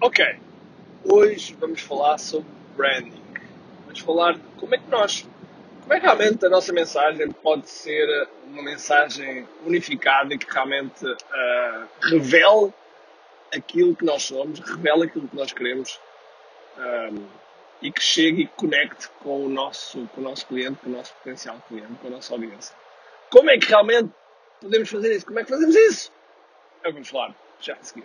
Ok, hoje vamos falar sobre branding. Vamos falar de como é que nós, como é que realmente a nossa mensagem pode ser uma mensagem unificada que realmente uh, revele aquilo que nós somos, revele aquilo que nós queremos um, e que chegue e conecte com o, nosso, com o nosso cliente, com o nosso potencial cliente, com a nossa audiência. Como é que realmente podemos fazer isso? Como é que fazemos isso? É o que vamos falar já a seguir.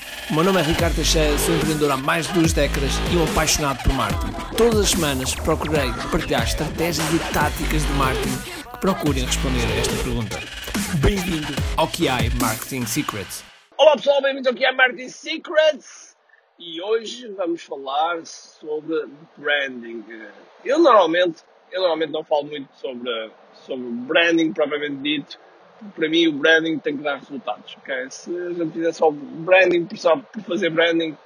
O meu nome é Ricardo Teixeira, sou empreendedor há mais de duas décadas e um apaixonado por marketing. Todas as semanas procurei partilhar estratégias e táticas de marketing que procurem responder a esta pergunta. Bem-vindo ao QI Marketing Secrets. Olá pessoal, bem-vindos ao QI Marketing Secrets e hoje vamos falar sobre branding. Eu normalmente, eu normalmente não falo muito sobre, sobre branding propriamente dito, para mim o branding tem que dar resultados. Okay? Se a gente fizer só branding só por fazer branding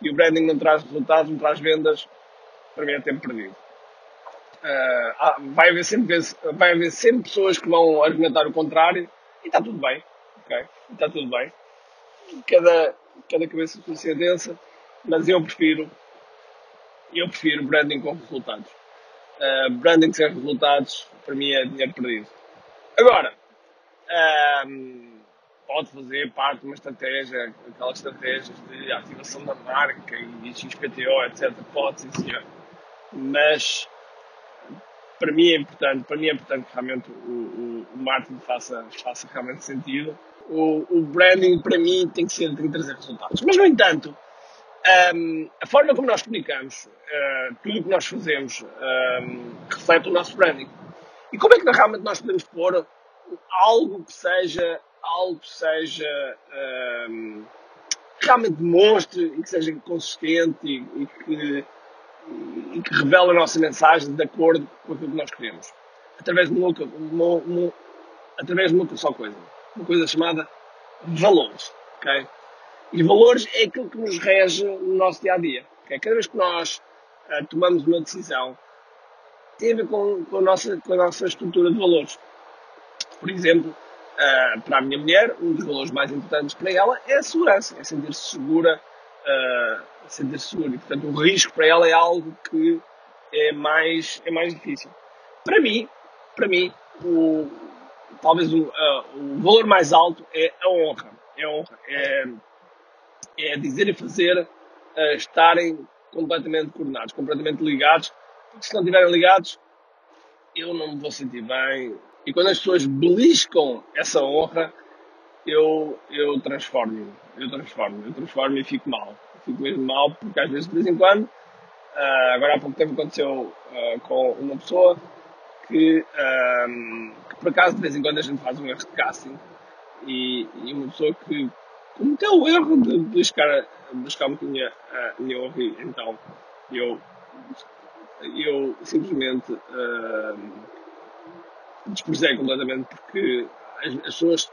e o branding não traz resultados, não traz vendas, para mim é tempo perdido. Uh, vai, haver sempre, vai haver sempre pessoas que vão argumentar o contrário e está tudo bem. Okay? Está tudo bem. Cada, cada cabeça com sua densa, mas eu prefiro eu prefiro branding com resultados. Uh, branding sem resultados, para mim é dinheiro perdido. Agora, um, pode fazer parte de uma estratégia, aquelas estratégias de ativação da marca e XPTO, etc. Pode, sim, senhor. Mas para mim é importante, para mim é importante que realmente o, o, o marketing faça, faça realmente sentido. O, o, branding para mim tem que ser, tem que trazer resultados. Mas no entanto, um, a forma como nós comunicamos, uh, tudo o que nós fazemos um, reflete o nosso branding. E como é que realmente nós podemos pôr algo que seja, algo que seja um, realmente demonstre e que seja consistente e, e, que, e que revele a nossa mensagem de acordo com aquilo que nós queremos. Através de uma, uma, uma, através de uma só coisa. Uma coisa chamada valores. Okay? E valores é aquilo que nos rege no nosso dia a dia. Okay? Cada vez que nós uh, tomamos uma decisão, tem a ver com, com, a nossa, com a nossa estrutura de valores. Por exemplo, uh, para a minha mulher, um dos valores mais importantes para ela é a segurança, é sentir-se segura, uh, sentir-se segura. E, portanto, o risco para ela é algo que é mais, é mais difícil. Para mim, para mim, o, talvez o, uh, o valor mais alto é a honra. É a honra. É, é dizer e fazer uh, estarem completamente coordenados, completamente ligados, porque se não estiverem ligados, eu não me vou sentir bem, e quando as pessoas beliscam essa honra, eu, eu transformo, eu transformo, eu transformo e fico mal. fico mesmo mal porque às vezes de vez em quando, uh, agora há pouco tempo aconteceu uh, com uma pessoa que, um, que, por acaso de vez em quando a gente faz um erro de casting. E, e uma pessoa que cometeu o erro de buscar, buscar um bocadinho a minha honra então eu, eu simplesmente uh, desprezei completamente porque as, as, pessoas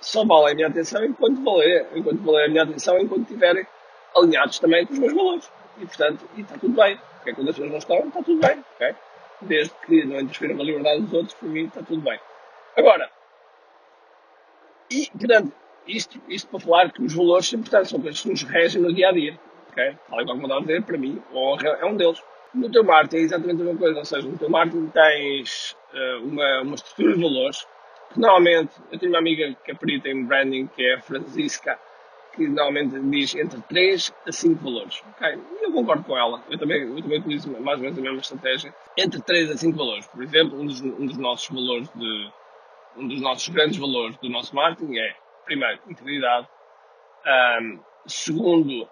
só valem a minha atenção enquanto valer, enquanto valer a minha atenção enquanto estiverem alinhados também com os meus valores. E portanto, e está tudo bem. Porque quando as pessoas não estão, está tudo bem. Okay? Desde que não interfiram na liberdade dos outros, para mim está tudo bem. Agora, e portanto, isto, isto para falar que os valores são importantes, são coisas que nos regem no dia a dia. Okay? Tal qual como eu a dizer, para mim, honra é um deles. No teu marketing é exatamente a mesma coisa, ou seja, no teu marketing tens uh, uma, uma estrutura de valores que normalmente, eu tenho uma amiga que é perita em branding, que é a Francisca, que normalmente diz entre 3 a 5 valores. Ok? E eu concordo com ela. Eu também, eu também utilizo mais ou menos a mesma estratégia. Entre 3 a 5 valores. Por exemplo, um dos, um dos nossos valores de. Um dos nossos grandes valores do nosso marketing é, primeiro, integridade. Um, segundo,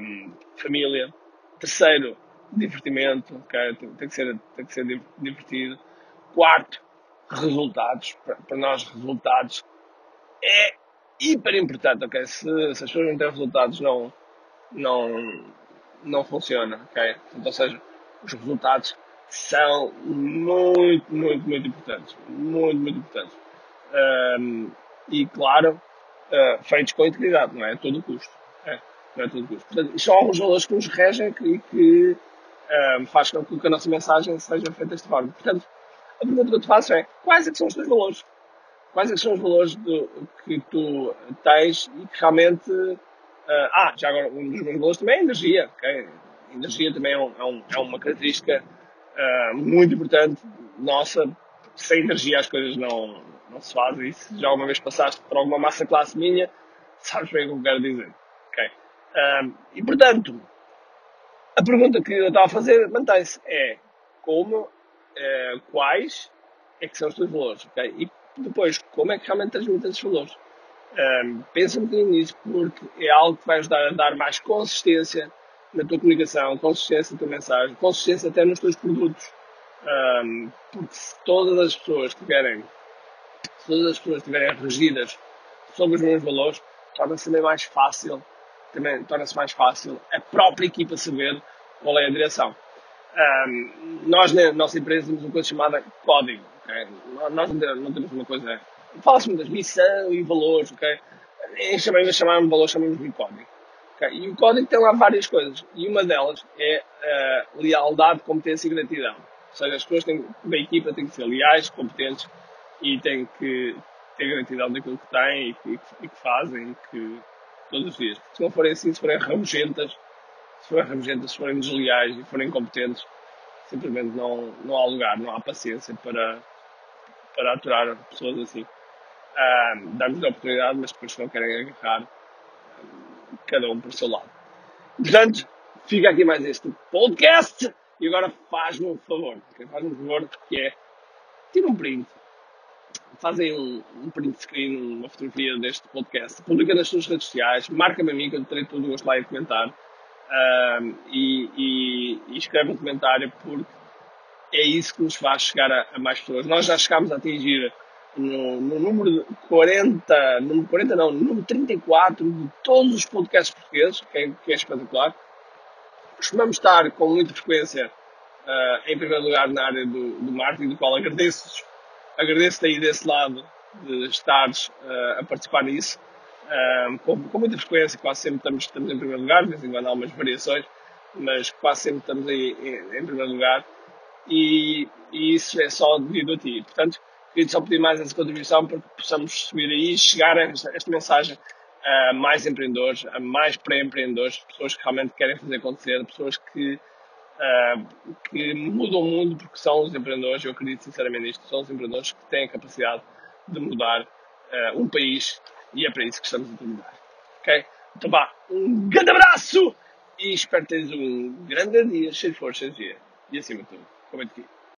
um, família. Terceiro, divertimento, okay? tem, tem, que ser, tem que ser divertido. Quarto, resultados. Para, para nós, resultados é hiper importante, ok? Se, se as pessoas não têm resultados, não, não, não funciona, ok? Então, ou seja, os resultados são muito, muito, muito importantes. Muito, muito importantes. Um, e, claro, uh, feitos com integridade, não é a todo custo. É, não é a todo custo. Portanto, são alguns valores que nos regem e que um, faz com que a nossa mensagem seja feita desta forma. Portanto, a pergunta que eu te faço é, quais é são os teus valores? Quais é são os valores do, que tu tens e que realmente... Uh, ah, já agora, um dos meus valores também é a energia, ok? A energia também é, um, é, um, é uma característica uh, muito importante nossa. Sem energia as coisas não, não se fazem. E se já uma vez passaste por alguma massa classe minha, sabes bem o que eu quero dizer. Okay? Uh, e portanto, a pergunta que eu estava a fazer mantém-se. É como, uh, quais é que são os teus valores? Okay? E depois, como é que realmente transmites esses valores? Um, pensa um bocadinho nisso, porque é algo que vai ajudar a dar mais consistência na tua comunicação, consistência na tua mensagem, consistência até nos teus produtos. Um, porque se todas as pessoas tiverem, se todas as pessoas estiverem regidas sobre os mesmos valores, torna-se também mais fácil, também torna-se mais fácil a própria equipa saber qual é a direção. Um, nós na nossa empresa temos uma coisa chamada código. Okay? Nós não temos uma coisa. Fala-se muito das missão e valores, ok? Em chamar um valor, chamamos de código. Okay? E o código tem lá várias coisas. E uma delas é uh, lealdade, competência e gratidão. Ou seja, as pessoas têm, da equipa têm que ser leais, competentes e têm que ter gratidão daquilo que têm e que, e que fazem e que, todos os dias. Se não forem assim, se forem rabugentas, se forem rabugentas, se forem desleais e forem incompetentes, simplesmente não, não há lugar, não há paciência para, para aturar pessoas assim. Um, Damos a oportunidade, mas depois não querem agarrar cada um por seu lado. Portanto, fica aqui mais este podcast e agora faz-me um favor, faz-me um favor que é tira um print, fazem um, um print screen, uma fotografia deste podcast, publica nas suas redes sociais, marca-me a mim que eu terei todo o gosto lá em comentar e, e, e, escreve um comentário porque é isso que nos faz chegar a, a mais pessoas. Nós já chegámos a atingir no, no número 40, número 40 não, número 34 de todos os podcasts portugueses, que é, que é espetacular. Costumamos estar com muita frequência uh, em primeiro lugar na área do, do marketing, do qual agradeço agradeço aí desse lado de estares uh, a participar nisso. Uh, com, com, muita frequência, quase sempre estamos, estamos em primeiro lugar, de vez em quando há umas variações, mas quase sempre estamos aí em, em primeiro lugar. E, e, isso é só devido a ti. Portanto, queria só pedir mais essa contribuição para que possamos subir aí e chegar a esta, esta mensagem a mais empreendedores, a mais pré-empreendedores, pessoas que realmente querem fazer acontecer, pessoas que, uh, que mudam o mundo porque são os empreendedores, eu acredito sinceramente nisto, são os empreendedores que têm a capacidade de mudar uh, um país e é para isso que estamos a trabalhar. Ok? Então vá, um grande abraço e espero que tenhas um grande dia, cheio de força, dia. E acima de tudo, comente aqui.